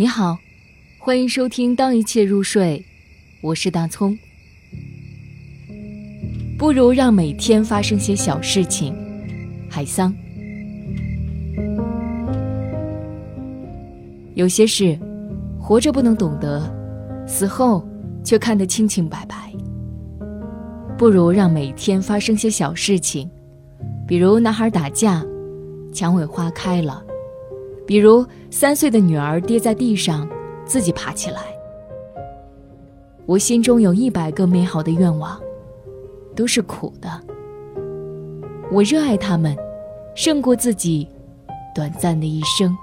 你好，欢迎收听《当一切入睡》，我是大葱。不如让每天发生些小事情，海桑。有些事，活着不能懂得，死后却看得清清白白。不如让每天发生些小事情，比如男孩打架，蔷薇花开了。比如三岁的女儿跌在地上，自己爬起来。我心中有一百个美好的愿望，都是苦的。我热爱他们，胜过自己短暂的一生。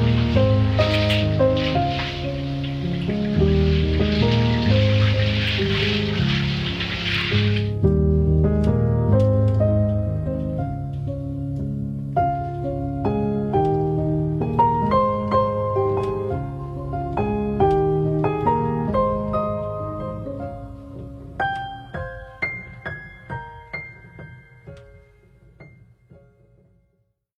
Bye.